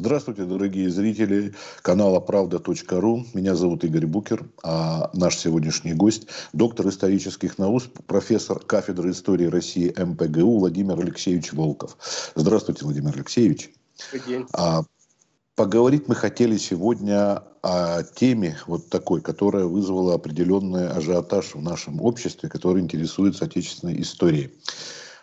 Здравствуйте, дорогие зрители канала правда.ру. Меня зовут Игорь Букер, а наш сегодняшний гость – доктор исторических наук, профессор кафедры истории России МПГУ Владимир Алексеевич Волков. Здравствуйте, Владимир Алексеевич. Добрый день. А, поговорить мы хотели сегодня о теме вот такой, которая вызвала определенный ажиотаж в нашем обществе, который интересуется отечественной историей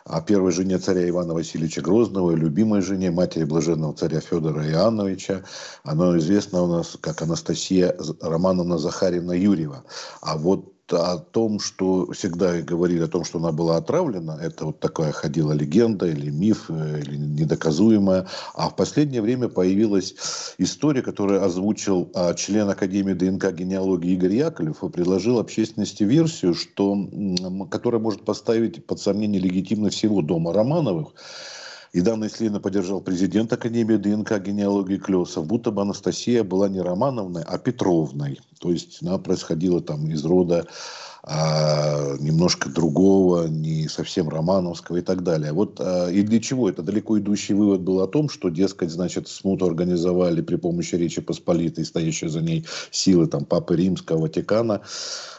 о первой жене царя Ивана Васильевича Грозного, любимой жене, матери блаженного царя Федора Иоанновича. Она известна у нас как Анастасия Романовна Захарина Юрьева. А вот о том, что всегда говорили о том, что она была отравлена, это вот такая ходила легенда или миф, э, или недоказуемая. А в последнее время появилась история, которую озвучил а, член Академии ДНК генеалогии Игорь Яковлев и предложил общественности версию, что, которая может поставить под сомнение легитимность всего дома Романовых. И данное исследование поддержал президент Академии ДНК генеалогии Клесов, будто бы Анастасия была не Романовной, а Петровной. То есть она происходила там из рода а, немножко другого, не совсем романовского и так далее. Вот а, и для чего это далеко идущий вывод был о том, что, дескать, значит, смуту организовали при помощи Речи Посполитой, стоящей за ней силы там Папы Римского, Ватикана,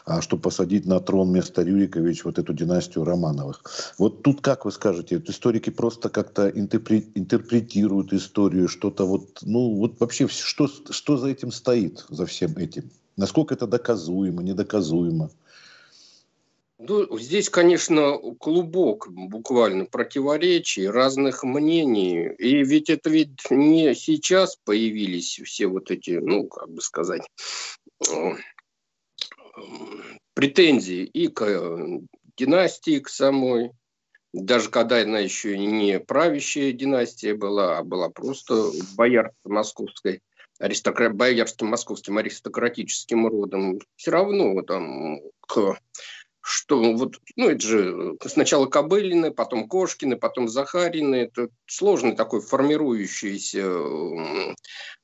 а, чтобы посадить на трон вместо Рюрикович вот эту династию Романовых. Вот тут как вы скажете, вот историки просто как-то интерпретируют историю, что-то вот, ну вот вообще что, что за этим стоит, за всем этим? Насколько это доказуемо, недоказуемо? Ну, здесь, конечно, клубок буквально противоречий, разных мнений. И ведь это ведь не сейчас появились все вот эти, ну, как бы сказать, э, претензии и к династии, к самой, даже когда она еще не правящая династия была, а была просто боярство московской аристокра... боярским московским аристократическим родом, все равно там к что вот, ну, это же сначала Кобылины, потом Кошкины, потом Захарины. Это сложный такой формирующийся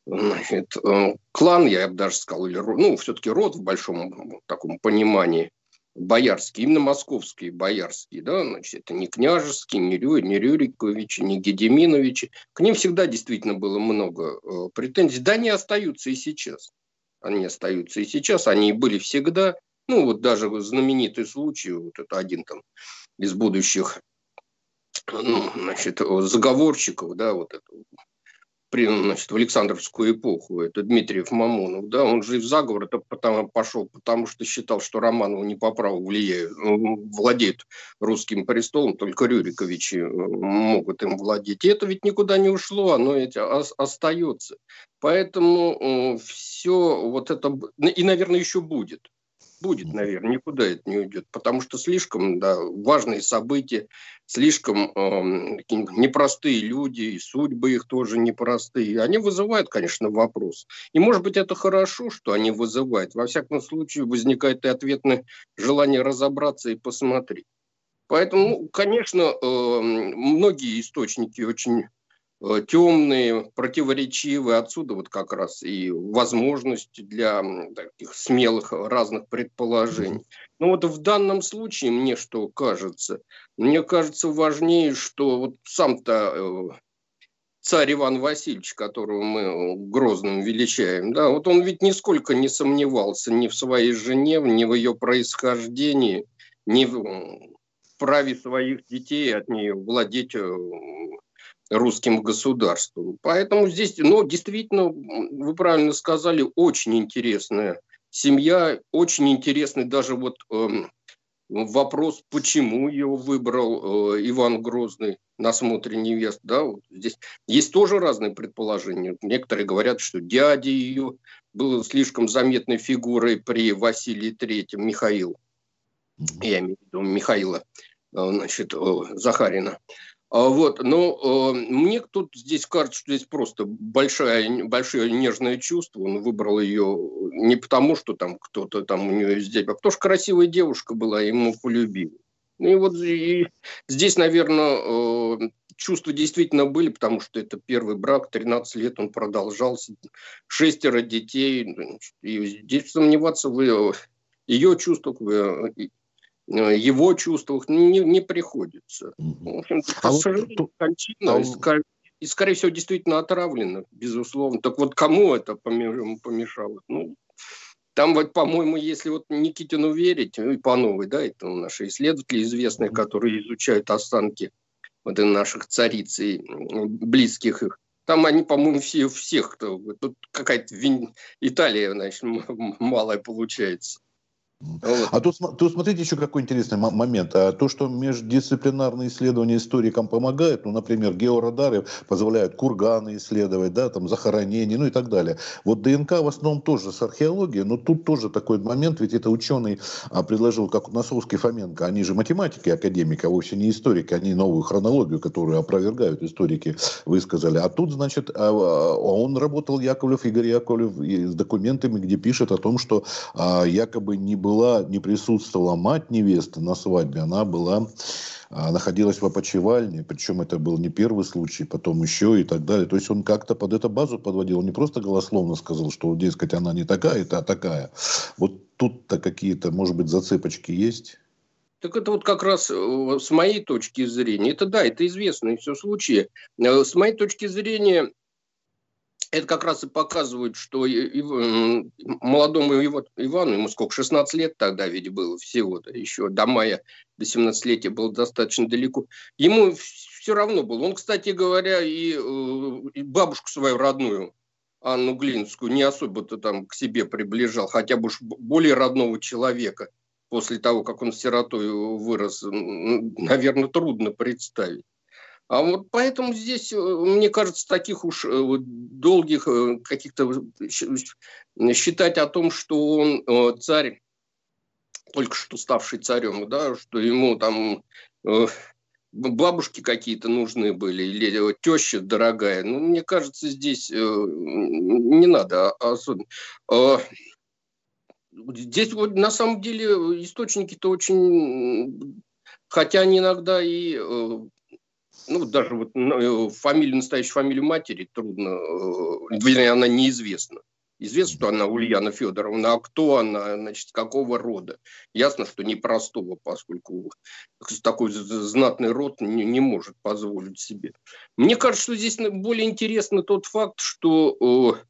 значит, э, клан, я бы даже сказал, или, ну, все-таки род в большом таком понимании боярский, именно московский боярский, да, значит, это не княжеский, не, Рю, не Рюриковичи, не Гедеминовичи. К ним всегда действительно было много э, претензий. Да, они остаются и сейчас. Они остаются и сейчас, они и были всегда. Ну, вот даже знаменитый случай, вот это один там из будущих ну, значит, заговорщиков, да, вот это, при, значит, в Александровскую эпоху, это Дмитриев Мамонов, да, он же в заговор это потому, пошел, потому что считал, что Романовы не по праву влияют, ну, владеют русским престолом, только Рюриковичи э, могут им владеть. И это ведь никуда не ушло, оно ведь остается. Поэтому э, все вот это, и, наверное, еще будет будет, наверное, никуда это не уйдет, потому что слишком да, важные события, слишком э, непростые люди, и судьбы их тоже непростые. Они вызывают, конечно, вопрос. И, может быть, это хорошо, что они вызывают. Во всяком случае, возникает и ответное желание разобраться и посмотреть. Поэтому, ну, конечно, э, многие источники очень темные, противоречивые. Отсюда вот как раз и возможности для таких смелых разных предположений. Но вот в данном случае мне что кажется? Мне кажется важнее, что вот сам-то э, царь Иван Васильевич, которого мы грозным величаем, да, вот он ведь нисколько не сомневался ни в своей жене, ни в ее происхождении, ни в праве своих детей от нее владеть э, русским государством. Поэтому здесь, ну, действительно, вы правильно сказали, очень интересная семья, очень интересный даже вот э, вопрос, почему его выбрал э, Иван Грозный на смотре невест. Да, вот здесь есть тоже разные предположения. Некоторые говорят, что дядя ее был слишком заметной фигурой при Василии Третьем, Михаил. Я имею в виду Михаила э, значит, э, Захарина. А вот, но э, мне тут здесь кажется, что здесь просто большое, большое нежное чувство. Он выбрал ее не потому, что там кто-то там у нее дети, а потому что красивая девушка была, ему полюбил. Ну и вот и здесь, наверное, э, чувства действительно были, потому что это первый брак, 13 лет он продолжался, шестеро детей. И здесь сомневаться в ее чувствах, в Э, его чувствах не, не приходится. В общем, а вот, кончина, а... и, скорее всего, действительно отравлено, безусловно. Так вот, кому это помешало? Ну, там вот, по-моему, если вот Никитину верить, ну и Пановой, да, это наши исследователи известные, которые изучают останки вот наших цариц и близких их, там они, по-моему, все, всех, кто... Тут какая-то Италия, значит, малая получается. А тут, тут смотрите еще какой интересный момент. А то, что междисциплинарные исследования историкам помогают, ну, например, георадары позволяют курганы исследовать, да, там, захоронения, ну и так далее. Вот ДНК в основном тоже с археологией, но тут тоже такой момент, ведь это ученый а, предложил, как Носовский Фоменко, они же математики, академики, а вовсе не историки, они новую хронологию, которую опровергают историки, высказали. А тут, значит, а, а он работал, Яковлев, Игорь Яковлев, с документами, где пишет о том, что якобы не была, не присутствовала мать невесты на свадьбе, она была а, находилась в опочивальне, причем это был не первый случай, потом еще и так далее. То есть он как-то под эту базу подводил, он не просто голословно сказал, что, дескать, она не такая, это а такая. Вот тут-то какие-то, может быть, зацепочки есть? Так это вот как раз э, с моей точки зрения, это да, это известные все случаи. Э, с моей точки зрения, это как раз и показывает, что молодому Ивану, ему сколько, 16 лет тогда ведь было всего-то, еще до мая, до 17-летия было достаточно далеко. Ему все равно было. Он, кстати говоря, и, э, и бабушку свою родную, Анну Глинскую, не особо-то там к себе приближал, хотя бы уж более родного человека после того, как он сиротой вырос, наверное, трудно представить. А вот поэтому здесь, э, мне кажется, таких уж э, долгих э, каких-то считать о том, что он царь, только что ставший царем, да, что ему там бабушки какие-то нужны были или теща дорогая. Ну, мне кажется, здесь не надо особенно. А, здесь вот на самом деле источники-то очень, хотя они иногда и ну, даже вот ну, э, фамилию, настоящую фамилию матери трудно, э, вернее, она неизвестна. Известно, что она Ульяна Федоровна, а кто она, значит, какого рода? Ясно, что непростого, поскольку такой знатный род не, не может позволить себе. Мне кажется, что здесь более интересно тот факт, что э,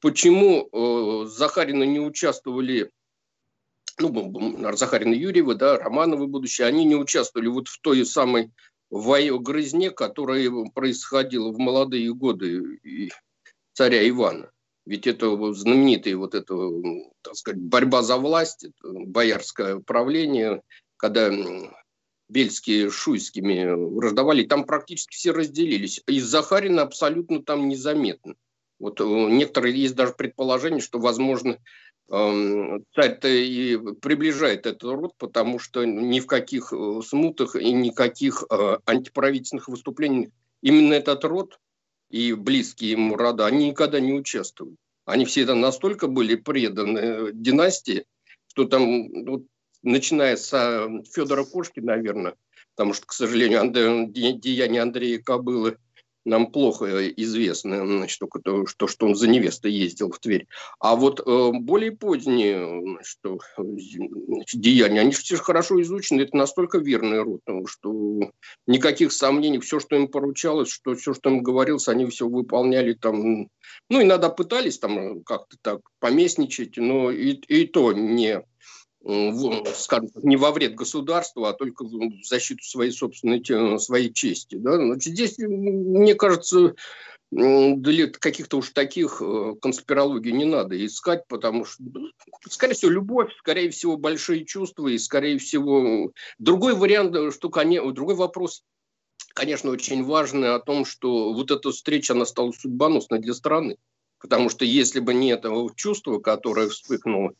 почему э, Захарина не участвовали ну, Захарина Юрьева, да, Романовы будущее, они не участвовали вот в той самой в грызне, которая происходила в молодые годы царя Ивана. Ведь это знаменитая вот эта, так сказать, борьба за власть, боярское правление, когда Бельские Шуйскими раздавали, там практически все разделились. Из Захарина абсолютно там незаметно. Вот э, некоторые есть даже предположение, что, возможно, царь-то и приближает этот род, потому что ни в каких э, смутах и никаких э, антиправительственных выступлений именно этот род и близкие ему рода, они никогда не участвовали. Они все это настолько были преданы династии, что там, вот, начиная с Федора Кошки, наверное, потому что, к сожалению, деяния Андрея Кобылы нам плохо известно, значит, только то, что, что он за невестой ездил в Тверь. А вот э, более поздние значит, значит, деяния, они все хорошо изучены, это настолько верный род, что никаких сомнений, все, что им поручалось, что все, что им говорилось, они все выполняли там, ну, иногда пытались там как-то так поместничать, но и, и то не скажем так, не во вред государству, а только в защиту своей собственной своей чести. Да? Значит, здесь, мне кажется, для каких-то уж таких э, конспирологий не надо искать, потому что, скорее всего, любовь, скорее всего, большие чувства и, скорее всего, другой вариант, что, конечно, другой вопрос, конечно, очень важный о том, что вот эта встреча, она стала судьбоносной для страны. Потому что если бы не этого чувства, которое вспыхнуло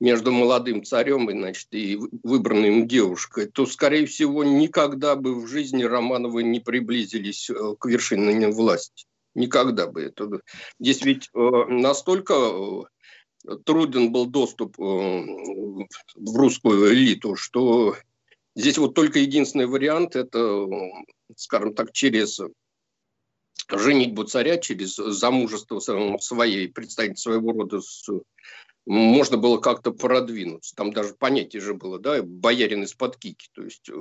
между молодым царем и, значит, и выбранной им девушкой, то, скорее всего, никогда бы в жизни Романовы не приблизились э, к вершинной власти. Никогда бы это. Здесь ведь э, настолько э, труден был доступ в русскую элиту, что здесь вот только единственный вариант – это, скажем так, через женитьбу царя, через замужество своей, представить своего рода с можно было как-то продвинуться. Там даже понятие же было, да, боярин из-под кики, то есть э,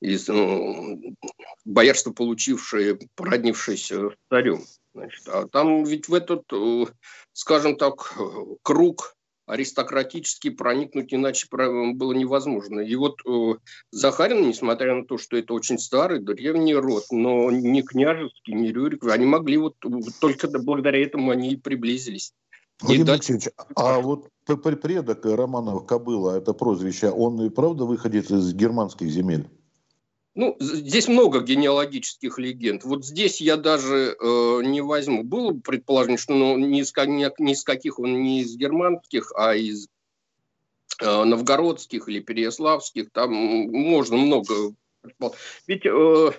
из, ну, боярство, получившее, породнившееся царем. Значит, а там ведь в этот, э, скажем так, круг аристократически проникнуть иначе было невозможно. И вот э, Захарин, несмотря на то, что это очень старый, древний род, но не княжеский, не Рюрик, они могли вот только благодаря этому они и приблизились. Владимир Алексеевич, а вот предок Романова Кобыла, это прозвище, он и правда выходит из германских земель? Ну, здесь много генеалогических легенд. Вот здесь я даже э, не возьму. Было бы предположение, что ну, ни, из, ни, ни из каких он не из германских, а из э, новгородских или переяславских. Там можно много Ведь э,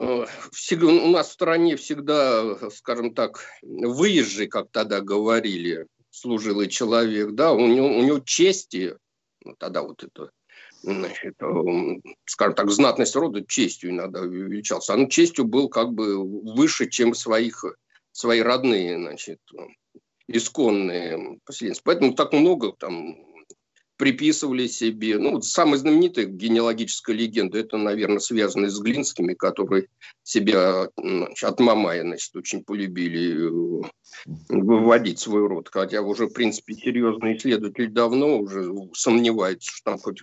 у нас в стране всегда, скажем так, выезжий, как тогда говорили, служилый человек, да, у него, у него чести, ну, тогда вот это значит, скажем так, знатность рода честью иногда величался. Он честью был как бы выше, чем своих, свои родные, значит, исконные поселенцы. Поэтому так много там приписывали себе. Ну, самая знаменитая генеалогическая легенда, это, наверное, связано с Глинскими, которые себя значит, от Мамая, значит, очень полюбили э, выводить свой род. Хотя уже, в принципе, серьезные исследователи давно уже сомневаются, что там хоть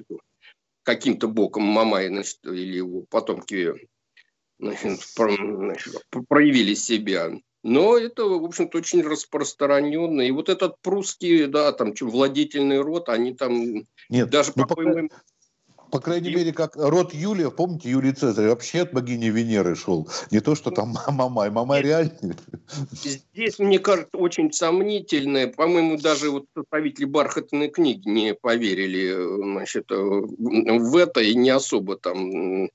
каким-то боком Мамай значит, или его потомки значит, проявили себя. Но это, в общем-то, очень распространенно. И вот этот прусский, да, там, владетельный род, они там Нет, даже, ну, по-моему, по крайней и... мере, как род Юлия, помните, Юлий Цезарь вообще от богини Венеры шел. Не то, что там Мамай. Мамай реально. Здесь, мне кажется, очень сомнительное. По-моему, даже вот составители бархатной книги не поверили значит, в это и не особо там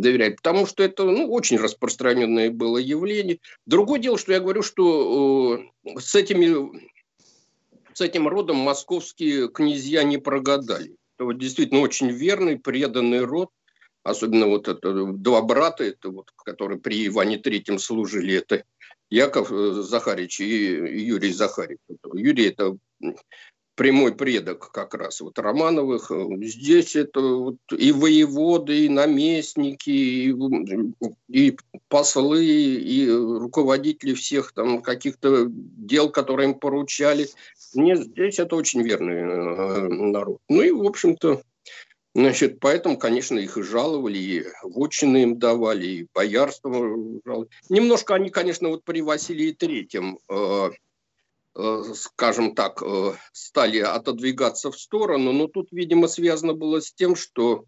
доверять, потому что это ну, очень распространенное было явление. Другое дело, что я говорю, что э, с, этими, с этим родом московские князья не прогадали вот действительно очень верный, преданный род, особенно вот это два брата, это вот, которые при Иване Третьем служили, это Яков э, Захарич и Юрий Захарич. Юрий – это прямой предок как раз вот Романовых. Здесь это вот и воеводы, и наместники, и, и послы, и руководители всех там каких-то дел, которые им поручали. Нет, здесь это очень верный э, народ. Ну и, в общем-то, Значит, поэтому, конечно, их и жаловали, и вотчины им давали, и боярство жаловали. Немножко они, конечно, вот при Василии Третьем э, Э, скажем так, э, стали отодвигаться в сторону, но тут, видимо, связано было с тем, что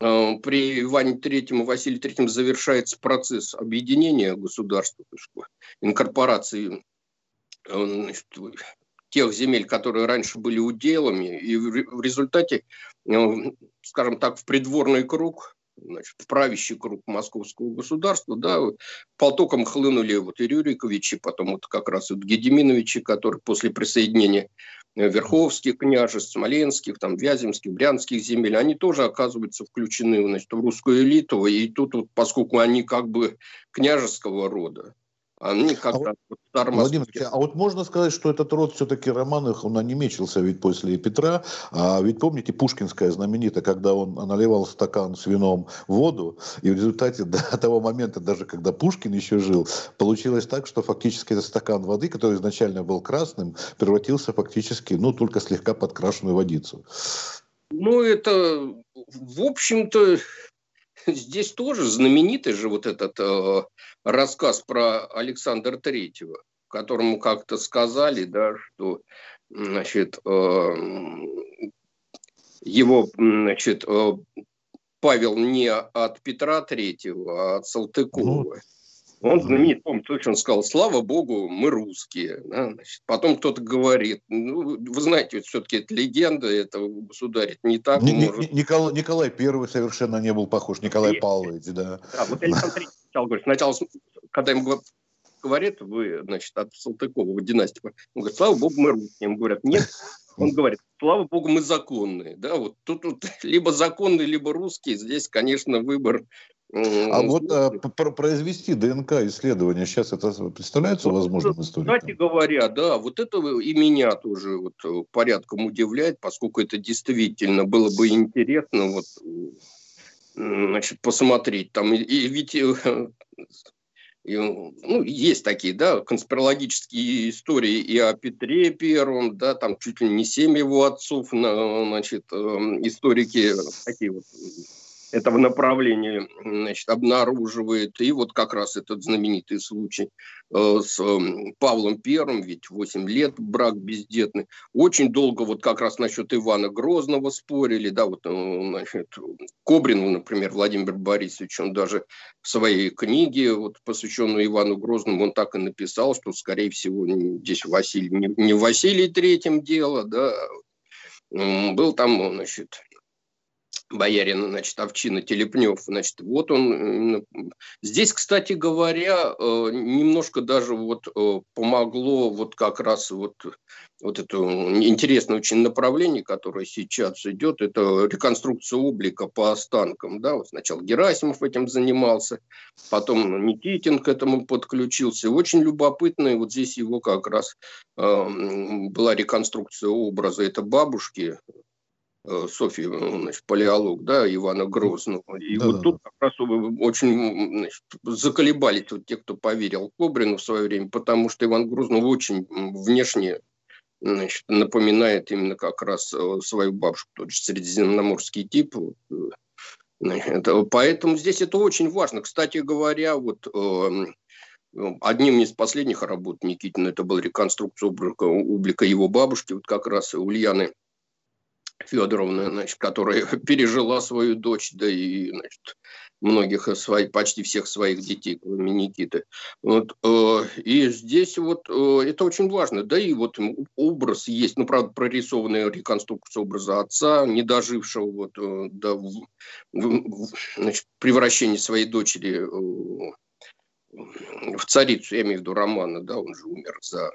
э, при Иване Третьем Василии Третьем завершается процесс объединения государства, инкорпорации значит, тех земель, которые раньше были уделами, и в результате, скажем так, в придворный круг значит, в правящий круг московского государства, да, потоком хлынули вот и Рюриковичи, потом вот как раз вот Гедеминовичи, которые после присоединения э, Верховских княжеств, Смоленских, там, Вяземских, Брянских земель, они тоже оказываются включены значит, в русскую элиту, и тут, вот, поскольку они как бы княжеского рода, они как-то а вот, Владимир, а вот можно сказать, что этот род все-таки Романовых, он онемечился ведь после Петра. А ведь помните, Пушкинская знаменитая, когда он наливал стакан с вином в воду, и в результате до того момента, даже когда Пушкин еще жил, получилось так, что фактически этот стакан воды, который изначально был красным, превратился фактически, ну, только слегка подкрашенную водицу. Ну, это, в общем-то, здесь тоже знаменитый же вот этот э, рассказ про Александра Третьего, которому как-то сказали, да, что значит, э, его значит, э, Павел не от Петра Третьего, а от Салтыкова. Ну, он знаменит, помню, точно он сказал, слава богу, мы русские. Да? Значит, потом кто-то говорит, ну, вы знаете, все-таки это легенда этого государя, это не так. Не, может... Николай, Николай Первый совершенно не был похож, Николай и, Павлович, да. Да, вот Александр Третий сначала говорит, сначала, когда ему говорит, вы, значит, от Салтыкова династии, он говорит, слава богу, мы русские. Ему говорят, нет, он говорит, слава богу, мы законные. Да, вот тут, тут либо законные, либо русские. Здесь, конечно, выбор А вот а, произвести ДНК исследование сейчас это представляется вот, возможным историком? Кстати говоря, да, вот это и меня тоже вот э, порядком удивляет, поскольку это действительно было бы интересно вот значит, посмотреть. Там, и, и ведь э, и, ну, есть такие, да, конспирологические истории и о Петре Первом, да, там чуть ли не семь его отцов, значит, историки такие вот этого направления значит, обнаруживает. И вот как раз этот знаменитый случай э, с э, Павлом Первым, ведь 8 лет брак бездетный. Очень долго вот как раз насчет Ивана Грозного спорили, да, вот э, значит, Кобрин, например, Владимир Борисович, он даже в своей книге, вот, посвященной Ивану Грозному, он так и написал, что, скорее всего, здесь Василий, не, не Василий Третьем дело, да, был там, значит, боярин, значит, Овчина Телепнев, значит, вот он. Здесь, кстати говоря, э, немножко даже вот э, помогло вот как раз вот, вот это интересное очень направление, которое сейчас идет, это реконструкция облика по останкам, да, вот сначала Герасимов этим занимался, потом Никитин к этому подключился. Очень любопытно, вот здесь его как раз э, была реконструкция образа, это бабушки, Э, Софьи, значит, палеолог, да, Ивана Грозного. И да, вот да, тут как раз очень значит, заколебались вот те, кто поверил Кобрину в свое время, потому что Иван Грозный очень внешне значит, напоминает именно как раз э, свою бабушку, тот же средиземноморский тип. Э, значит, поэтому здесь это очень важно. Кстати говоря, вот Одним из последних работ Никитина это была реконструкция облика, облика его бабушки, вот как раз Ульяны Федоровна, значит, которая пережила свою дочь, да и значит, многих своих, почти всех своих детей, кроме Никиты. Вот, э, и здесь вот э, это очень важно. Да и вот образ есть, ну, правда, прорисованная реконструкция образа отца, не дожившего вот, э, до в, в, значит, превращения своей дочери э, в царицу, я имею в виду Романа, да, он же умер за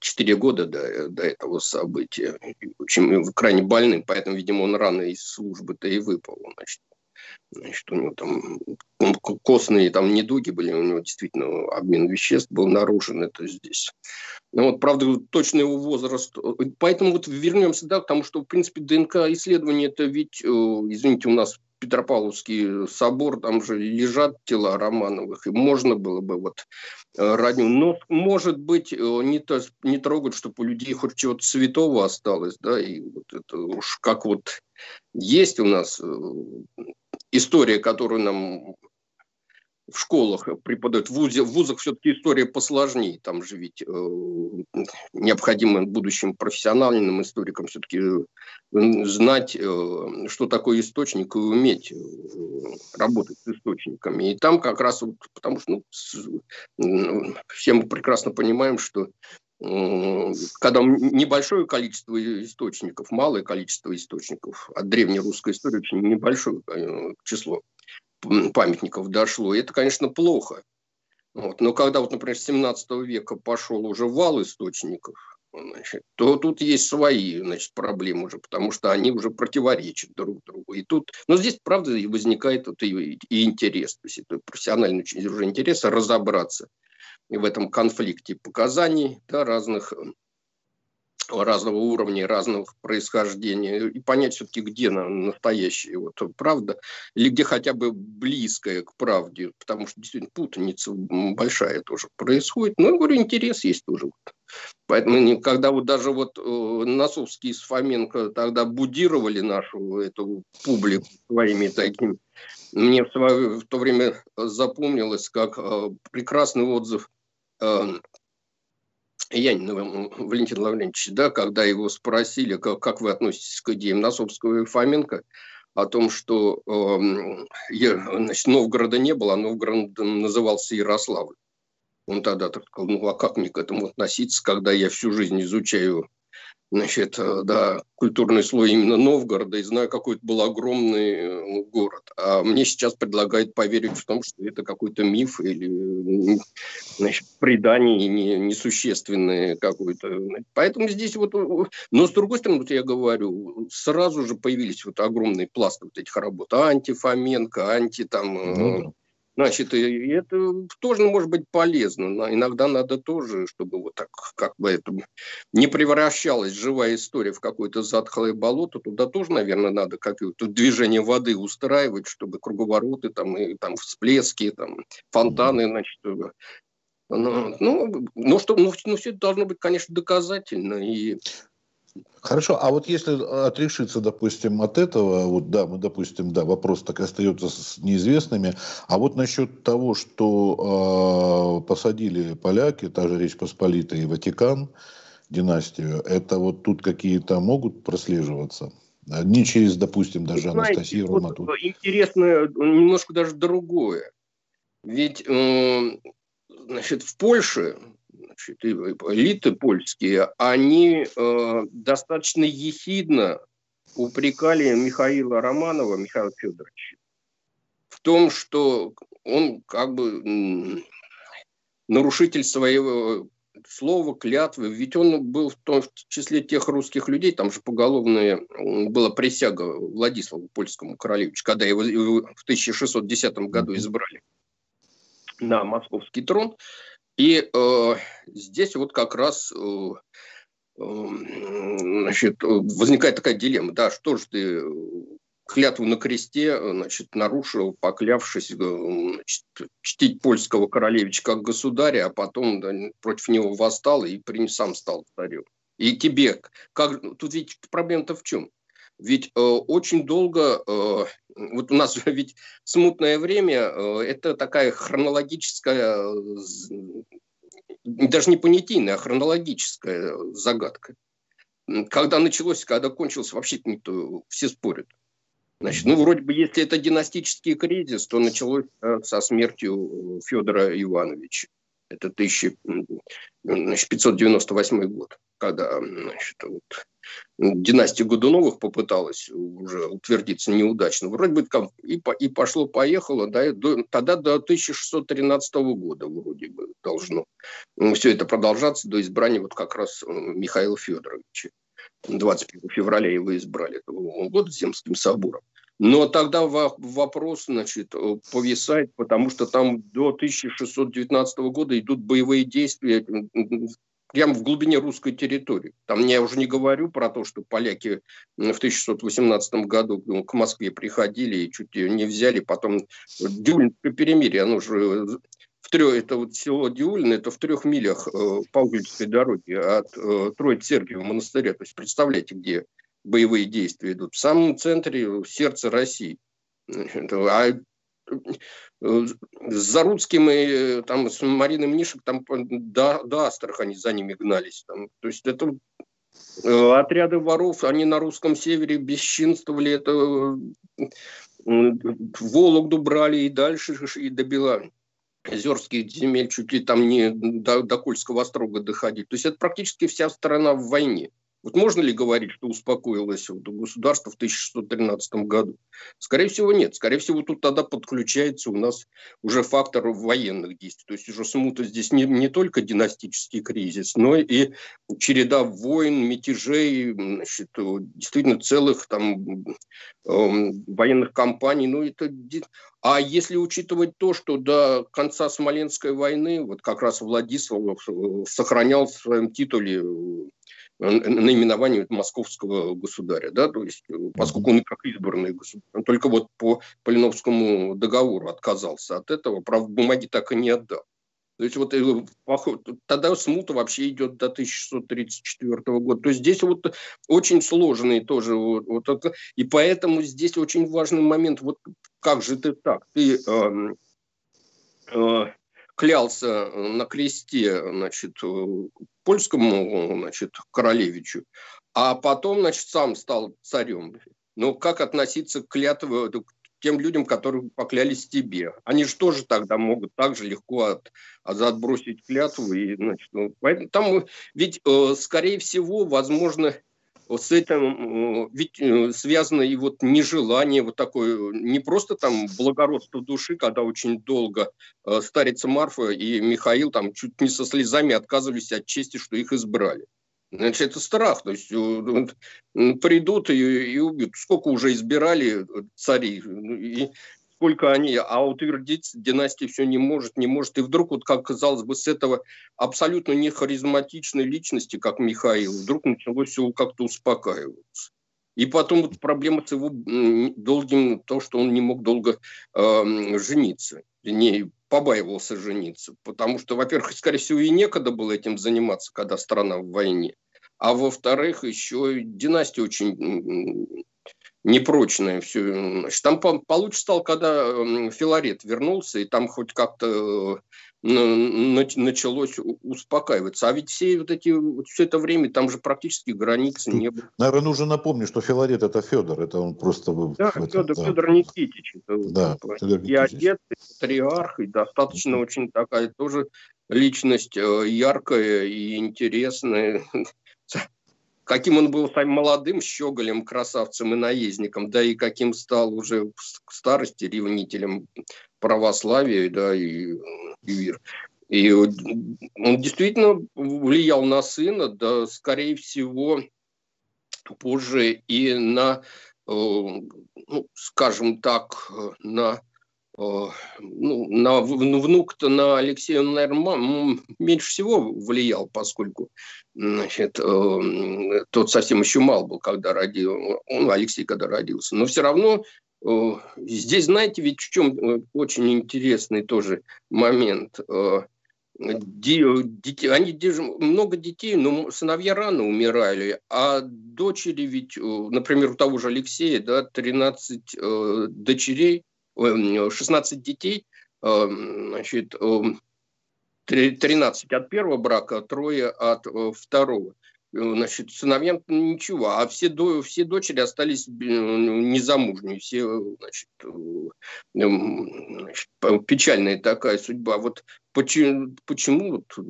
четыре года до, до этого события. Очень крайне больным, поэтому, видимо, он рано из службы-то и выпал. Значит. Значит, у него там костные там недуги были, у него действительно обмен веществ был нарушен, это здесь. Ну, вот, правда, точно его возраст. Поэтому вот вернемся, да, потому что, в принципе, ДНК-исследование, это ведь, э, извините, у нас Петропавловский собор, там же лежат тела Романовых, и можно было бы вот э, родню. Но, может быть, э, не, то, не трогать, чтобы у людей хоть чего-то святого осталось, да, и вот это уж как вот есть у нас э, история, которую нам в школах преподают. В, вузе, в вузах все-таки история посложнее. Там же ведь э, необходимо будущим профессиональным историкам все-таки э, знать, э, что такое источник и уметь э, работать с источниками. И там как раз, вот, потому что ну, с, э, все мы прекрасно понимаем, что э, когда небольшое количество источников, малое количество источников, от древней русской истории очень небольшое э, число памятников дошло. И это, конечно, плохо. Вот. Но когда, вот, например, с 17 века пошел уже вал источников, значит, то тут есть свои значит, проблемы уже, потому что они уже противоречат друг другу. И тут, но здесь, правда, возникает вот и, и интерес, то есть это профессиональный уже интерес разобраться в этом конфликте показаний да, разных разного уровня, разного происхождения, и понять все-таки, где настоящая вот правда, или где хотя бы близкая к правде, потому что действительно путаница большая тоже происходит. Но, я говорю, интерес есть тоже. Поэтому, когда вот даже вот э, Носовский с Фоменко тогда будировали нашу эту публику своими такими, мне в то время запомнилось, как э, прекрасный отзыв э, Янина Валентина Лаврентьевича, да, когда его спросили, как, как вы относитесь к идеям Носовского и Фоменко, о том, что э, значит, Новгорода не было, а Новгород назывался Ярославль. Он тогда так сказал, ну а как мне к этому относиться, когда я всю жизнь изучаю значит, э, да, культурный слой именно Новгорода и знаю, какой это был огромный э, город. А мне сейчас предлагают поверить в том, что это какой-то миф или значит, предание не, несущественное какое-то. Поэтому здесь вот... Но с другой стороны, вот я говорю, сразу же появились вот огромные пласты вот этих работ. Анти-Фоменко, анти там... Ну, Значит, и это тоже может быть полезно. Иногда надо тоже, чтобы вот так, как бы это не превращалась живая история в какое-то затхлое болото, туда тоже, наверное, надо какое-то движение воды устраивать, чтобы круговороты, там, и, там всплески, там, фонтаны, значит, ну, ну, ну, что, ну, ну, все это должно быть, конечно, доказательно. И Хорошо, а вот если отрешиться, допустим, от этого, вот да, мы, допустим, да, вопрос так и остается с неизвестными, а вот насчет того, что э, посадили поляки, та же Речь Посполитая и Ватикан, династию, это вот тут какие-то могут прослеживаться? Не через, допустим, даже Знаете, Анастасию вот Ромату. Интересно немножко даже другое. Ведь э, значит, в Польше значит, элиты польские, они э, достаточно ехидно упрекали Михаила Романова, Михаила Федоровича, в том, что он как бы нарушитель своего слова, клятвы, ведь он был в том числе тех русских людей, там же поголовная была присяга Владиславу Польскому королевичу, когда его в 1610 году избрали на московский трон, и э, здесь вот как раз э, э, значит, возникает такая дилемма, да, что же ты клятву на кресте значит, нарушил, поклявшись значит, чтить польского королевича как государя, а потом да, против него восстал и сам стал царем. И тебе, как, тут ведь проблема-то в чем? Ведь э, очень долго, э, вот у нас ведь смутное время, э, это такая хронологическая, э, даже не понятийная, а хронологическая загадка. Когда началось, когда кончилось, вообще никто, все спорят. Значит, ну, вроде бы, если это династический кризис, то началось э, со смертью Федора Ивановича. Это 1598 год, когда значит, вот, династия Годуновых попыталась уже утвердиться неудачно. Вроде бы и, и пошло-поехало, да, до, тогда до 1613 года вроде бы должно все это продолжаться до избрания вот как раз э, Михаила Федоровича. 21 февраля его избрали этого года Земским собором. Но тогда вопрос, значит, э, повисает, потому что там до 1619 года идут боевые действия прямо в глубине русской территории. Там я уже не говорю про то, что поляки в 1618 году ну, к Москве приходили и чуть не взяли, потом Дюльнское перемирие, оно же в трех, это вот село Диулин, это в трех милях э, по Углицкой дороге от э, Троиц-Сергиева монастыря. То есть представляете, где боевые действия идут. В самом центре, в сердце России. А Э, с Заруцким и э, там, с Мариной Мнишек там до, до Астрахани за ними гнались. Там. То есть это э, отряды воров, они на русском севере бесчинствовали, это Вологду брали и дальше, и до Бела. Озерских земель чуть ли там не до, до Кольского острога доходить. То есть это практически вся страна в войне. Вот можно ли говорить, что успокоилось вот государство в 1613 году? Скорее всего, нет. Скорее всего, тут тогда подключается у нас уже фактор военных действий. То есть уже смута здесь не, не только династический кризис, но и череда войн, мятежей, значит, действительно целых там э, военных кампаний. Ну, это... А если учитывать то, что до конца Смоленской войны вот как раз Владислав э, сохранял в своем титуле наименованию московского государя, да, то есть, э, поскольку он как избранный государь, он только вот по Полиновскому договору отказался от этого, правда, бумаги так и не отдал. То есть вот э, тогда смута вообще идет до 1634 года. То есть здесь вот очень сложный тоже вот, вот это, и поэтому здесь очень важный момент. Вот как же ты так? Ты э, э, клялся на кресте, значит, польскому значит, королевичу, а потом значит, сам стал царем. Но как относиться к клятве, тем людям, которые поклялись тебе. Они же тоже тогда могут так же легко от, от, отбросить клятву. И, значит, ну, поэтому там ведь, э, скорее всего, возможно, с этим ведь э, связано и вот нежелание, вот такое, не просто там благородство души, когда очень долго э, старица Марфа и Михаил там чуть не со слезами отказывались от чести, что их избрали. Значит, это страх. То есть э, придут и, и убьют. Сколько уже избирали царей. И сколько они, а утвердить династии все не может, не может. И вдруг, вот как казалось бы, с этого абсолютно не харизматичной личности, как Михаил, вдруг началось все как-то успокаиваться. И потом вот проблема с его долгим, то, что он не мог долго э, жениться, не побаивался жениться, потому что, во-первых, скорее всего, и некогда было этим заниматься, когда страна в войне, а во-вторых, еще династия очень непрочное все. Значит, там получше стал, когда Филарет вернулся, и там хоть как-то э, началось успокаиваться. А ведь все вот эти, все это время там же практически границы не было. Наверное, нужно напомнить, что Филарет это Федор, это он просто... Да, это, Федор, да. Федор Никитич. Это, да, Федор и отец, и патриарх, и достаточно очень такая тоже личность э, яркая и интересная каким он был там молодым щеголем, красавцем и наездником, да и каким стал уже к старости ревнителем православия, да, и, и вер. И он действительно влиял на сына, да, скорее всего, позже и на, э, ну, скажем так, на ну, на внук-то на Алексея, наверное, меньше всего влиял, поскольку значит, э, тот совсем еще мал был, когда родил, он, Алексей, когда родился. Но все равно э, здесь, знаете, ведь в чем э, очень интересный тоже момент. Детей, они много детей, но сыновья рано умирали, а дочери ведь, например, у того же Алексея, да, 13 дочерей, 16 детей, значит, 13 от первого брака, трое от э, второго. Значит, сыновьям ничего, а все, до, все дочери остались незамужними, все, значит, значит, печальная такая судьба. Вот Почему? почему вот,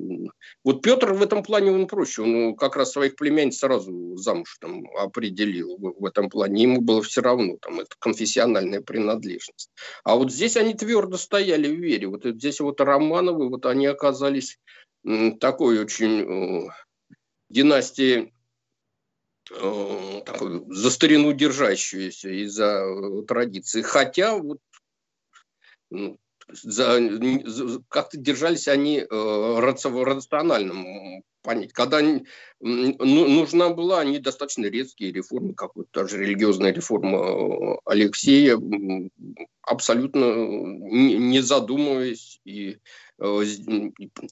вот Петр в этом плане он проще, он как раз своих племянниц сразу замуж там определил в, этом плане, ему было все равно, там это конфессиональная принадлежность. А вот здесь они твердо стояли в вере, вот здесь вот Романовы, вот они оказались такой очень э, династией э, за старину держащуюся из-за э, традиции. Хотя вот ну, за, за, как-то держались они э, в рациональном понять. Когда ну, нужна была, они достаточно резкие реформы, как вот даже религиозная реформа э, Алексея, абсолютно не, не задумываясь, и, э,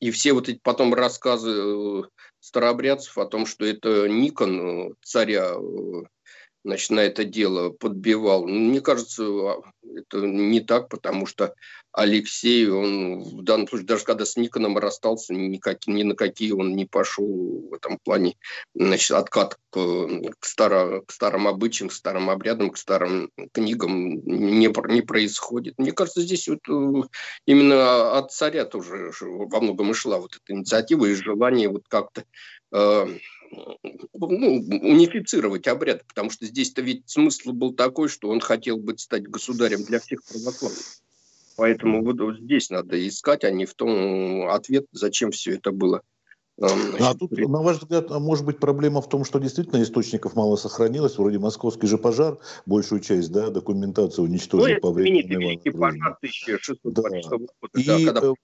и все вот эти потом рассказы э, старообрядцев о том, что это Никон, царя значит, на это дело подбивал. Мне кажется, а, это не так, потому что Алексей, он в данном случае, даже когда с Никоном расстался, никак, ни на какие он не пошел в этом плане. Значит, откат к, к, старо, к старым обычаям, к старым обрядам, к старым книгам не, не происходит. Мне кажется, здесь вот э, именно от царя тоже во многом и шла вот эта инициатива и желание вот как-то э, ну, унифицировать обряд, потому что здесь-то ведь смысл был такой, что он хотел быть стать государем для всех православных. Поэтому вот, вот здесь надо искать, а не в том ответ, зачем все это было. Значит, а тут, на ваш взгляд, а может быть проблема в том, что действительно источников мало сохранилось, вроде московский же пожар, большую часть да, документации уничтожили ну, по времени Великий пожар 1626 да. года, и, да, когда э,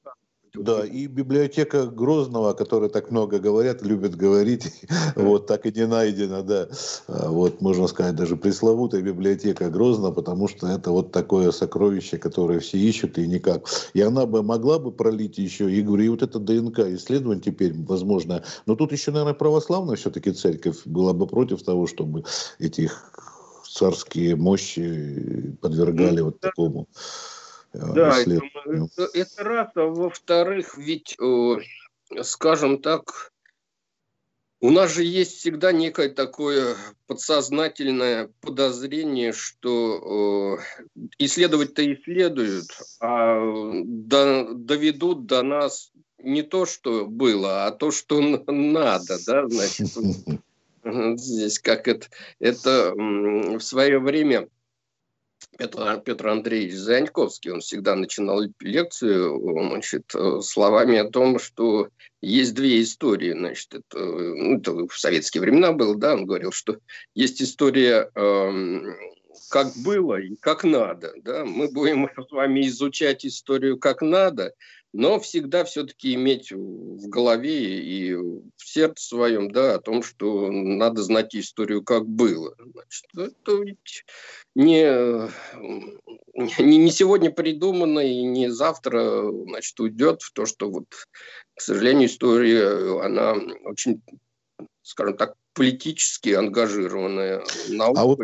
да, и библиотека Грозного, о которой так много говорят, любят говорить, вот так и не найдена, да. А, вот, можно сказать, даже пресловутая библиотека Грозного, потому что это вот такое сокровище, которое все ищут и никак. И она бы могла бы пролить еще, и говорю, и вот это ДНК исследование теперь, возможно, но тут еще, наверное, православная все-таки церковь была бы против того, чтобы этих царские мощи подвергали ну, вот такому да, это, это раз. А во-вторых, ведь, скажем так, У нас же есть всегда некое такое подсознательное подозрение, что э, исследовать-то исследуют, а до, доведут до нас не то, что было, а то, что надо, да, значит. Здесь как это, это в свое время Петр, Петр Андреевич Заньковский, он всегда начинал лекцию значит, словами о том, что есть две истории. Значит, это, ну, это в советские времена было, да, он говорил, что есть история э, как было и как надо. Да? Мы будем с вами изучать историю как надо, но всегда все-таки иметь в голове и в сердце своем, да, о том, что надо знать историю, как было. Значит, это ведь не, не, не сегодня придумано и не завтра, значит, уйдет в то, что вот, к сожалению, история, она очень, скажем так, политически ангажированная наука. А вот,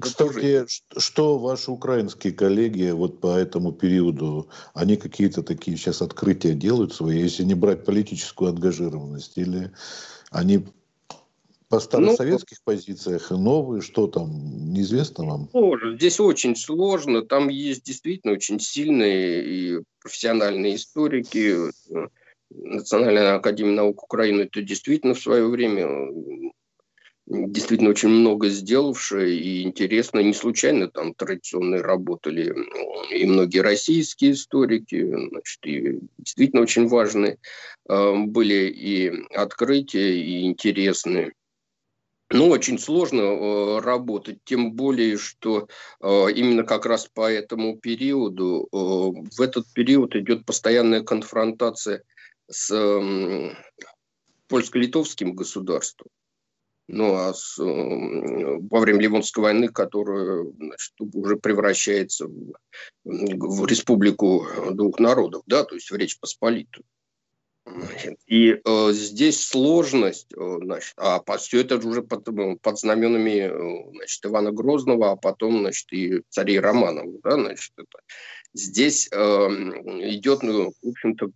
кстати, что ваши украинские коллеги вот по этому периоду, они какие-то такие сейчас открытия делают свои, если не брать политическую ангажированность, или они по старосоветских ну, позициях и новые, что там, неизвестно вам? Сложно. Здесь очень сложно. Там есть действительно очень сильные и профессиональные историки. Национальная академия наук Украины это действительно в свое время действительно очень много сделавшая и интересно. Не случайно там традиционные работали и многие российские историки, значит, и действительно очень важные э, были и открытия, и интересные. Ну, очень сложно э, работать, тем более, что э, именно как раз по этому периоду, э, в этот период идет постоянная конфронтация с э, польско-литовским государством. Ну, а с, во время Ливонской войны, которая значит, уже превращается в, в республику двух народов, да, то есть в Речь Посполитую. И э, здесь сложность, э, значит, а по, все это уже под, под знаменами э, значит, Ивана Грозного, а потом значит, и царей Романова. Да, значит, это. Здесь э, идет, ну, в общем-то,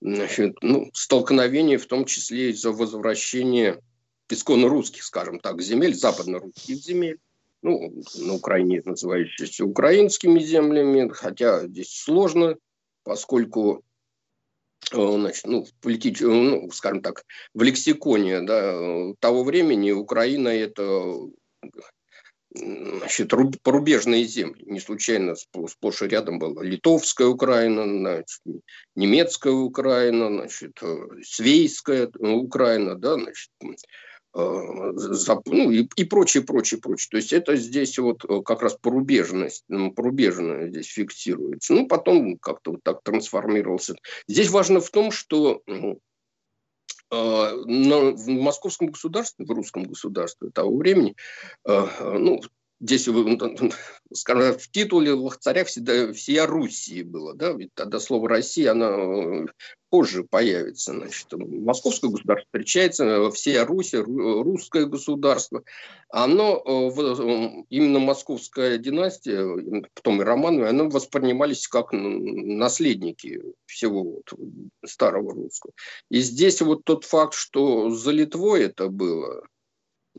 значит, ну, столкновение, в том числе из-за возвращения исконно русских, скажем так, земель, западно-русских земель, ну, на Украине называющиеся украинскими землями, хотя здесь сложно, поскольку Э, значит, ну, в политич... Э, ну, скажем так, в лексиконе да, того времени Украина – это значит, порубежные земли. Не случайно сплошь и рядом была литовская Украина, значит, немецкая Украина, значит, э, свейская Украина, да, значит, ну, и, и прочее, прочее, прочее. То есть это здесь вот э, как раз порубежность, порубежная здесь фиксируется. Ну, потом как-то вот так трансформировался. Здесь важно в том, что э, в московском государстве, в русском государстве того времени, ну, здесь, скажем, в титуле лохцаря всегда всея Руси было, да, ведь тогда слово Россия, она позже появится. Значит, московское государство встречается, всея Руси, русское государство. Оно, э, именно московская династия, потом и Романовы, оно воспринимались как наследники всего вот старого русского. И здесь вот тот факт, что за Литвой это было,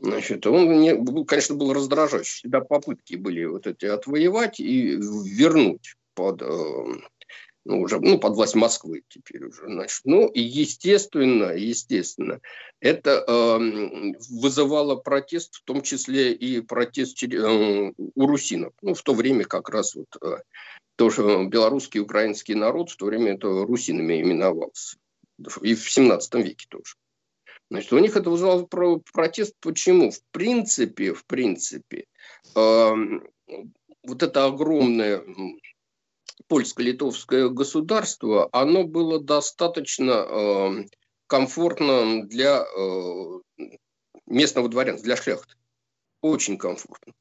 Значит, он, не, конечно, был раздражающий. Всегда попытки были вот эти отвоевать и вернуть под, э, ну, уже, ну, под власть Москвы теперь уже. Значит. Ну, и естественно, естественно, это э, вызывало протест, в том числе и протест э, у русинов. Ну, в то время как раз вот э, тоже белорусский украинский народ в то время это русинами именовался. И в 17 веке тоже. Значит, у них это вызвало протест. Почему? В принципе, в принципе, э, вот это огромное польско-литовское государство, оно было достаточно э, комфортно для э, местного дворянства, для шляхты. Очень комфортно.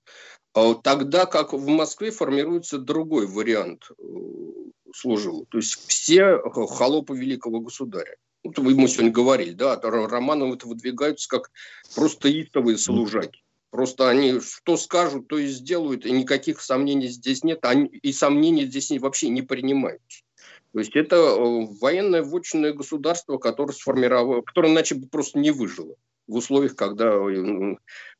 А тогда как в Москве формируется другой вариант э, служил. То есть все холопы великого государя вот мы сегодня говорили, да, Романовы это выдвигаются как просто истовые служаки. Просто они что скажут, то и сделают, и никаких сомнений здесь нет, они, и сомнений здесь вообще не принимаются. То есть это военное вотчинное государство, которое сформировало, которое иначе бы просто не выжило в условиях, когда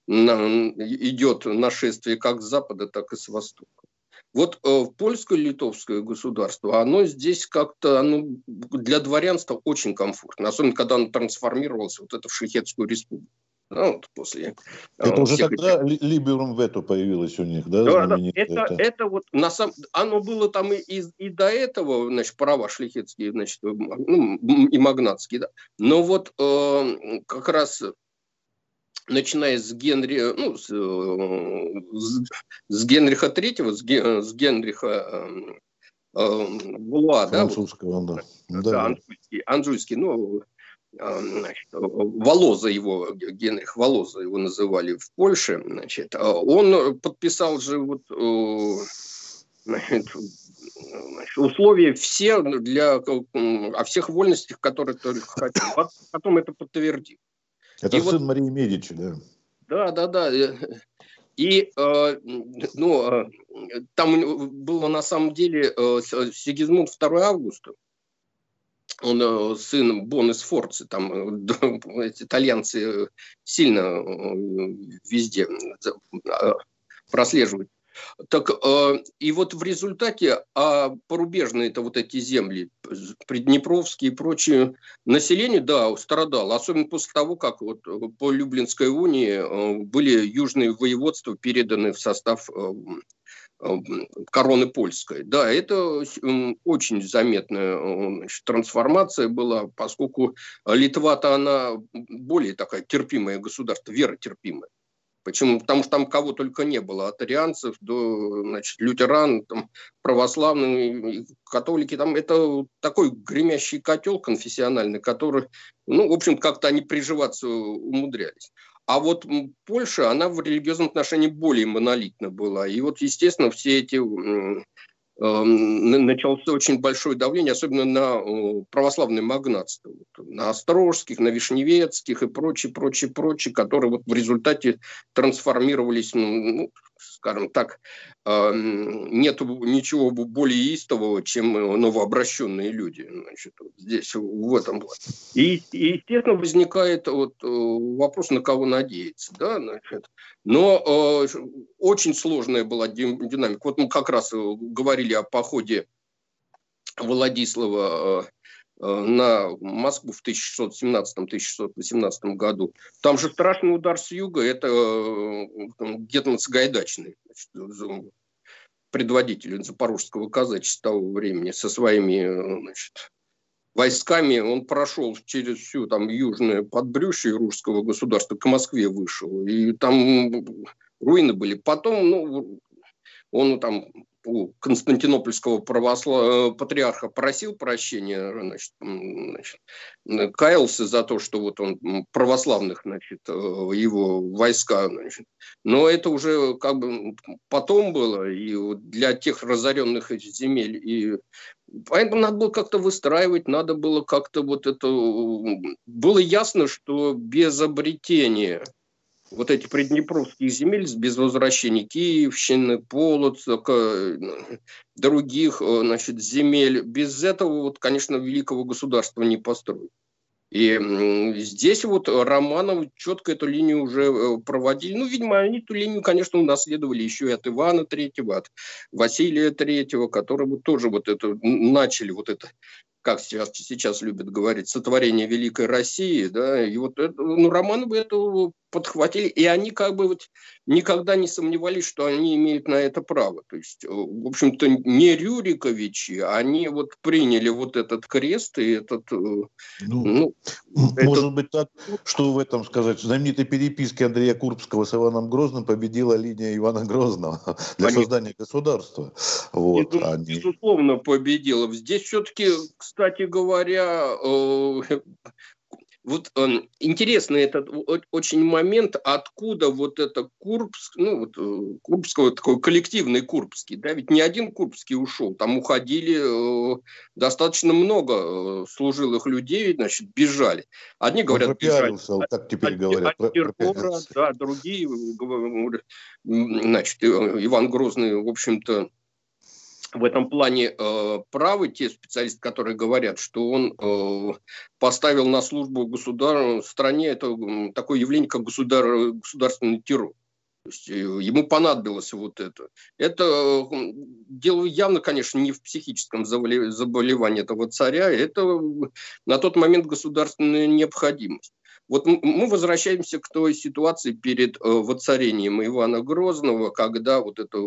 идет нашествие как с запада, так и с востока. Вот э, польское литовское государство, оно здесь как-то оно для дворянства очень комфортно, особенно когда оно трансформировалось вот это в Шляхетскую республику. Ну, вот после, это вот, уже тогда этих... Либерум Вето появилось у них, да? Да, да. Это, это. это вот на самом оно было там и, и, и до этого, значит, права шляхетские, значит, ну, и магнатские, да. Но вот э, как раз начиная с Генри, ну, с, с, с Генриха Третьего, с, с Генриха э, Французского, да? Да, да, да. Анжуйский, Анжуйский, ну, значит, Волоза его, Генрих Волоза его называли в Польше, значит, он подписал же вот, значит, условия все для, о всех вольностях, которые только хотел. Потом это подтвердил. Это и сын вот, Марии Медичи, да? Да, да, да. И э, ну, э, там было на самом деле э, Сигизмунд II Августа, он сын Бон из Форцы, там эти итальянцы сильно везде прослеживают так э, и вот в результате а порубежные это вот эти земли, Приднепровские и прочие, население, да, страдало, особенно после того, как вот по Люблинской унии э, были южные воеводства переданы в состав э, короны польской. Да, это очень заметная значит, трансформация была, поскольку Литва-то она более такая терпимое государство, веротерпимое. Почему? Потому что там кого только не было, от арианцев до значит, лютеран, там, православные, католики. Там это такой гремящий котел конфессиональный, который, ну, в общем, как-то они приживаться умудрялись. А вот Польша, она в религиозном отношении более монолитна была. И вот, естественно, все эти Эм, началось очень большое давление, особенно на православное магнатство, на Острожских, на Вишневецких и прочие, прочие, прочие, которые вот в результате трансформировались ну, ну скажем так, нет ничего более истового, чем новообращенные люди значит, здесь, в этом. И, и, естественно, возникает вот э, вопрос, на кого надеяться. Да, значит. Но э, очень сложная была динамика. Вот мы как раз э, говорили о походе Владислава э, Э, на Москву в 1617-1618 году. Там же страшный удар с юга, это э, Гетман Сагайдачный, значит, предводитель запорожского казачества того времени со своими э, значит, войсками. Он прошел через всю там южное подбрюшье русского государства, к Москве вышел. И там руины были. Потом, ну, он там у константинопольского православ... Э, патриарха просил прощения, значит, значит, каялся за то, что вот он православных, значит, э, его войска, значит. но это уже как бы потом было, и для тех разоренных земель, и поэтому надо было как-то выстраивать, надо было как-то вот это... Было ясно, что без обретения вот эти приднепровские земель без возвращения Киевщины, Полоцка, э, других э, значит, земель, без этого, вот, конечно, великого государства не построить. И здесь вот Романов четко эту линию уже э, проводили. Ну, видимо, они эту линию, конечно, унаследовали еще и от Ивана Третьего, от Василия Третьего, которые вот тоже вот это начали вот это как сейчас, сейчас любят говорить, сотворение Великой России, да, и вот это, ну, Романовы это подхватили, и они как бы вот никогда не сомневались, что они имеют на это право. То есть, э, в общем-то, не Рюриковичи, они вот приняли вот этот крест и этот... Э, ну, ну, может этот... быть так, что в этом сказать, знаменитой переписке Андрея Курбского с Иваном Грозным победила линия Ивана Грозного для они... создания государства. Вот, Безус... они... Безусловно, победила. Здесь все-таки, кстати говоря, э, вот э, интересный этот очень момент, откуда вот это Курбск, ну вот э, Курбского такой коллективный Курбский, да, ведь не один Курбский ушел, там уходили э, достаточно много э, служилых людей, значит, бежали. Одни говорят, бежали. так теперь от, говорят. От террора, да, другие, значит, Иван Грозный, в общем-то, в этом плане э, правы те специалисты, которые говорят, что он э, поставил на службу государ... стране это такое явление, как государ... государственный террор. То есть э, ему понадобилось вот это. Это дело явно, конечно, не в психическом заболевании этого царя, это на тот момент государственная необходимость. Вот мы возвращаемся к той ситуации перед э, воцарением Ивана Грозного, когда вот это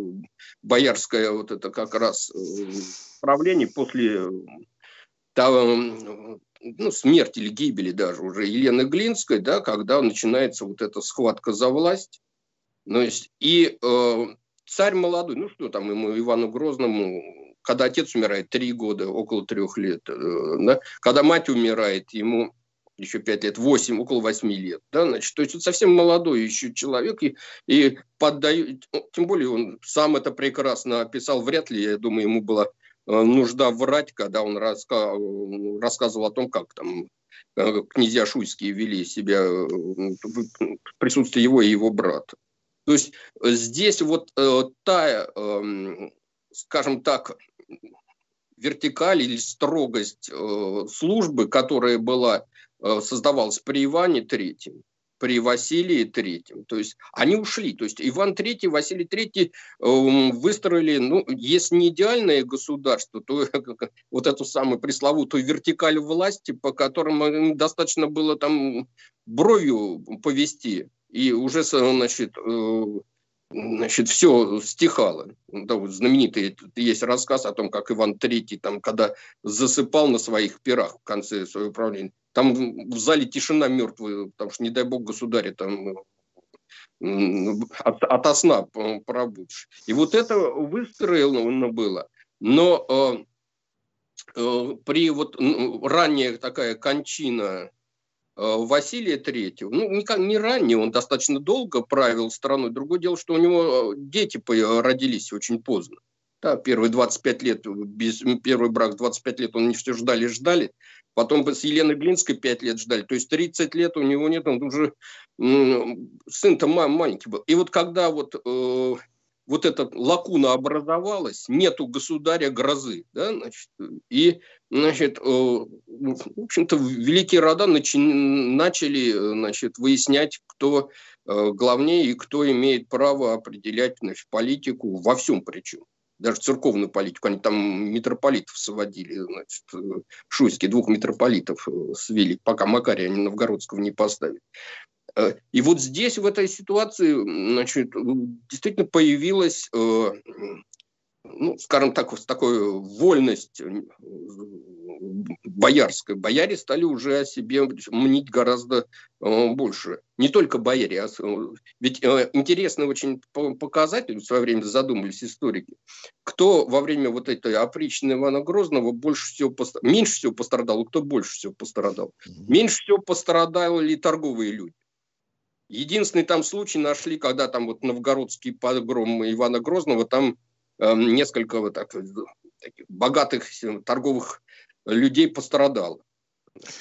боярское вот это как раз правление после там, ну, смерти или гибели даже уже Елены Глинской, да, когда начинается вот эта схватка за власть, ну, и э, царь молодой, ну что там ему, Ивану Грозному, когда отец умирает, три года, около трех лет, э, да? когда мать умирает, ему еще пять лет, восемь, около восьми лет, да, значит, то есть это совсем молодой еще человек, и, и поддают, ну, тем более он сам это прекрасно описал, вряд ли, я думаю, ему была э, нужда врать, когда он раска... рассказывал о том, как там э, князья Шуйские вели себя э, в присутствии его и его брата. То есть здесь вот э, та, э, скажем так, вертикаль или строгость э, службы, которая была, создавалась при Иване Третьем, при Василии Третьем. То есть они ушли. То есть Иван Третий, Василий Третий э, выстроили, ну, если не идеальное государство, то вот эту самую пресловутую вертикаль власти, по которым достаточно было там бровью повести и уже, значит, э, значит, все стихало. Да, вот знаменитый есть рассказ о том, как Иван III, там, когда засыпал на своих пирах в конце своего правления, там в зале тишина мертвая, потому что, не дай бог, государя там от, от сна пробудешь. И вот это выстроено было. Но э, э, при вот ранняя такая кончина Василия Третьего, ну, не, не ранее, он достаточно долго правил страной. Другое дело, что у него э, дети родились очень поздно. Да, первые 25 лет, без, первый брак 25 лет, он не все ждали, ждали. Потом с Еленой Глинской 5 лет ждали. То есть 30 лет у него нет, он уже сын-то маленький был. И вот когда вот э, вот эта лакуна образовалась, нету государя грозы, да, значит, и, значит, э, в общем-то, великие рода начали, значит, выяснять, кто э, главнее и кто имеет право определять, значит, политику во всем причем даже церковную политику, они там митрополитов сводили, значит, э, шуйские, двух митрополитов свели, пока Макария они Новгородского не поставили. Э, и вот здесь, в этой ситуации, значит, действительно появилась, э, ну, скажем так, такая вольность э, боярская. Бояре стали уже о себе мнить гораздо больше. Не только бояре, а ведь интересный очень показатель, в свое время задумались историки, кто во время вот этой опричной Ивана Грозного больше всего меньше всего пострадал, кто больше всего пострадал. Меньше всего пострадали торговые люди. Единственный там случай нашли, когда там вот новгородский погром Ивана Грозного, там э, несколько вот так, таких богатых торговых людей пострадало.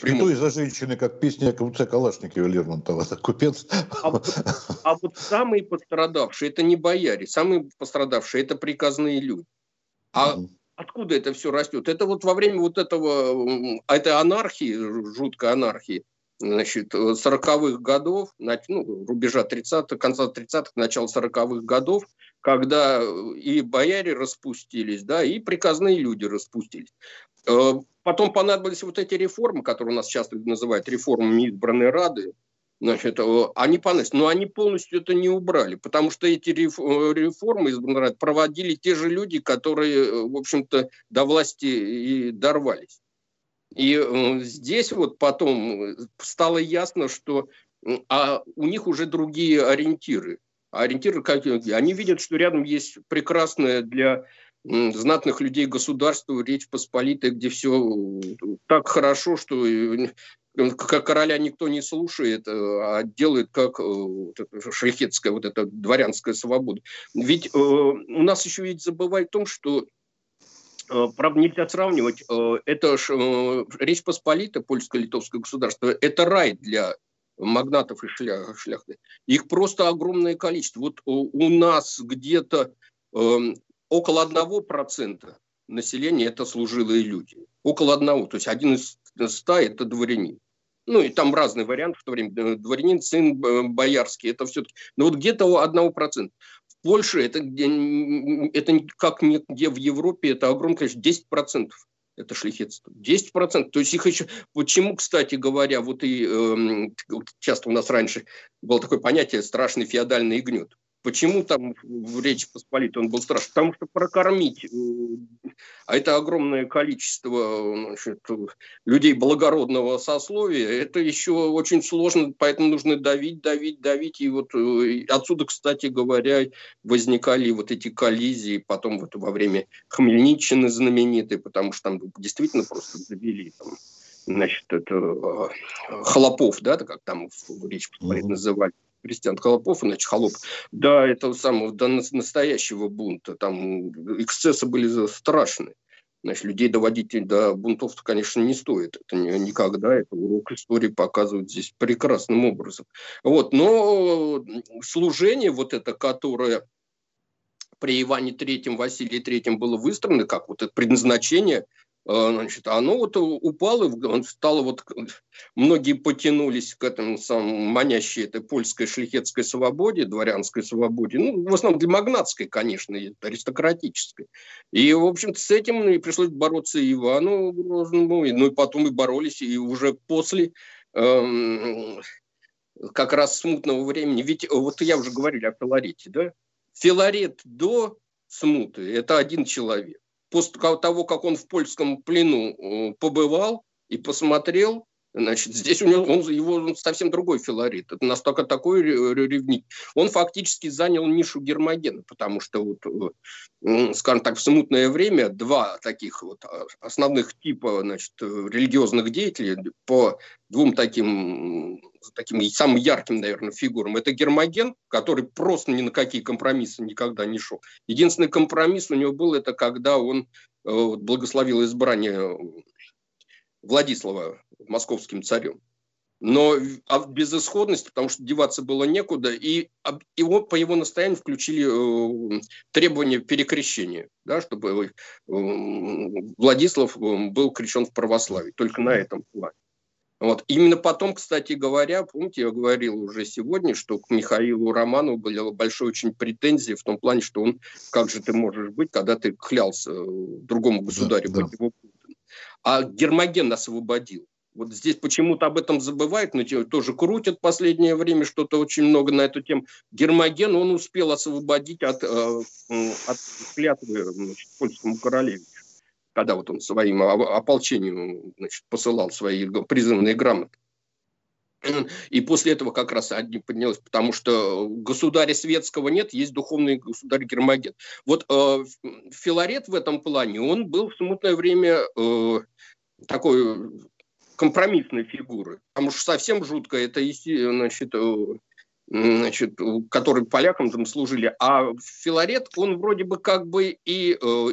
И то из-за женщины, как песня Кавуце Калашникова Лермонтова, купец. А вот, а вот самые пострадавшие, это не бояре, самые пострадавшие, это приказные люди. А угу. откуда это все растет? Это вот во время вот этого, этой анархии, жуткой анархии, значит, 40-х э, годов, ну, рубежа 30-х, конца 30-х, начала 40-х годов, когда э, и бояре распустились, да, и приказные люди распустились. Э, потом понадобились вот эти реформы, которые у нас часто называют реформами избранной Рады, значит, они понадобились, но они полностью это не убрали, потому что эти реформы избранной Рады проводили те же люди, которые, в общем-то, до власти и дорвались. И э, здесь вот потом э, стало ясно, что а у них уже другие ориентиры. А ориентиры какие? Они видят, что рядом есть прекрасное для знатных людей государство, Речь Посполитая, где все так хорошо, что как короля никто не слушает, э, а делает как шляхетская, вот эта дворянская свобода. Ведь у нас еще ведь забывают о том, что Э, правда, нельзя сравнивать. Э, это э, Речь Посполита, польско-литовское государство, это рай для магнатов и шляхты. Их просто огромное количество. Вот у нас где-то эм, около одного процента населения это служилые люди. Около одного. То есть один из ста – это дворянин. Ну, и там разные варианты в то время. Дворянин, сын боярский, это все-таки... Но вот где-то одного процента. В Польше это, это как нигде в Европе, это огромное количество, 10 процентов это шляхетство. 10%. То есть их еще... Почему, кстати говоря, вот и э, часто у нас раньше было такое понятие страшный феодальный гнет. Почему там в Речи Посполитой он был страшен? Потому что прокормить, э, а это огромное количество значит, людей благородного сословия, это еще очень сложно, поэтому нужно давить, давить, давить. И вот э, отсюда, кстати говоря, возникали вот эти коллизии потом вот во время Хмельниччины знаменитые, потому что там действительно просто завели там, значит, это э, Хлопов, да, как там в Речи Посполитой mm-hmm. называли, Кристиан Холопов, иначе Холоп, до этого самого, до настоящего бунта, там эксцессы были страшные. Значит, людей доводить до бунтов, конечно, не стоит. Это никогда, это урок истории показывает здесь прекрасным образом. Вот, но служение вот это, которое при Иване Третьем, Василии Третьем было выстроено, как вот это предназначение – значит, оно вот упало, он стало вот, многие потянулись к этому самому манящей этой польской шляхетской свободе, дворянской свободе, ну, в основном для магнатской, конечно, аристократической. И, в общем-то, с этим и пришлось бороться и Ивану Грозному, ну, и потом и боролись, и уже после эм, как раз смутного времени. Ведь вот я уже говорил о Филарете, да? Филарет до смуты – это один человек после того, как он в польском плену э, побывал и посмотрел, Значит, здесь у него он, его совсем другой филарит. Это настолько такой ревник. Он фактически занял нишу Гермогена, потому что, вот, э, скажем так, в смутное время два таких вот а, основных типа значит, религиозных деятелей по двум таким, таким самым ярким, наверное, фигурам. Это Гермоген, который просто ни на какие компромиссы никогда не шел. Единственный компромисс у него был, это когда он э, благословил избрание Владислава московским царем. Но а безысходности, потому что деваться было некуда, и его, по его настоянию включили э, требования перекрещения, да, чтобы э, Владислав э, был крещен в православии, только на этом плане. Вот. Именно потом, кстати говоря, помните, я говорил уже сегодня, что к Михаилу Романову были большие очень претензии в том плане, что он, как же ты можешь быть, когда ты клялся другому государю да, да. А Гермоген освободил. Вот здесь почему-то об этом забывают, но тоже крутят последнее время что-то очень много на эту тему. Гермоген он успел освободить от, э, от клятвы значит, польскому королевичу, когда вот он своим ополчением значит, посылал свои призывные грамоты. И после этого как раз одни поднялось, потому что государя светского нет, есть духовный государь Гермоген. Вот э, Филарет в этом плане, он был в смутное время э, такой компромиссной фигуры. Потому что совсем жутко это, значит, э, значит, которые полякам там служили. А Филарет, он вроде бы как бы и... Э,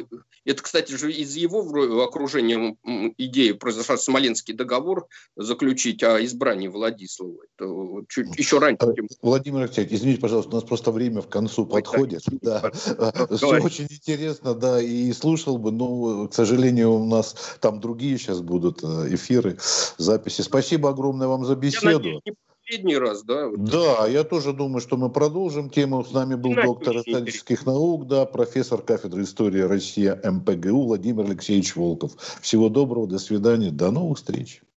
это, кстати же, из его окружения идеи произошла Смоленский договор заключить о избрании Владислава. Это чуть, еще раньше. Чем... Э, Владимир Алексеевич, извините, пожалуйста, у нас просто время в концу Ой, подходит. Да. Все очень интересно, да, и слушал бы, но, к сожалению, у нас там другие сейчас будут эфиры, записи. Спасибо огромное вам за беседу. Я надеюсь, последний раз, да? Да, я тоже думаю, что мы продолжим тему. С нами был доктор исторических наук, да, профессор кафедры истории России МПГУ Владимир Алексеевич Волков. Всего доброго, до свидания, до новых встреч.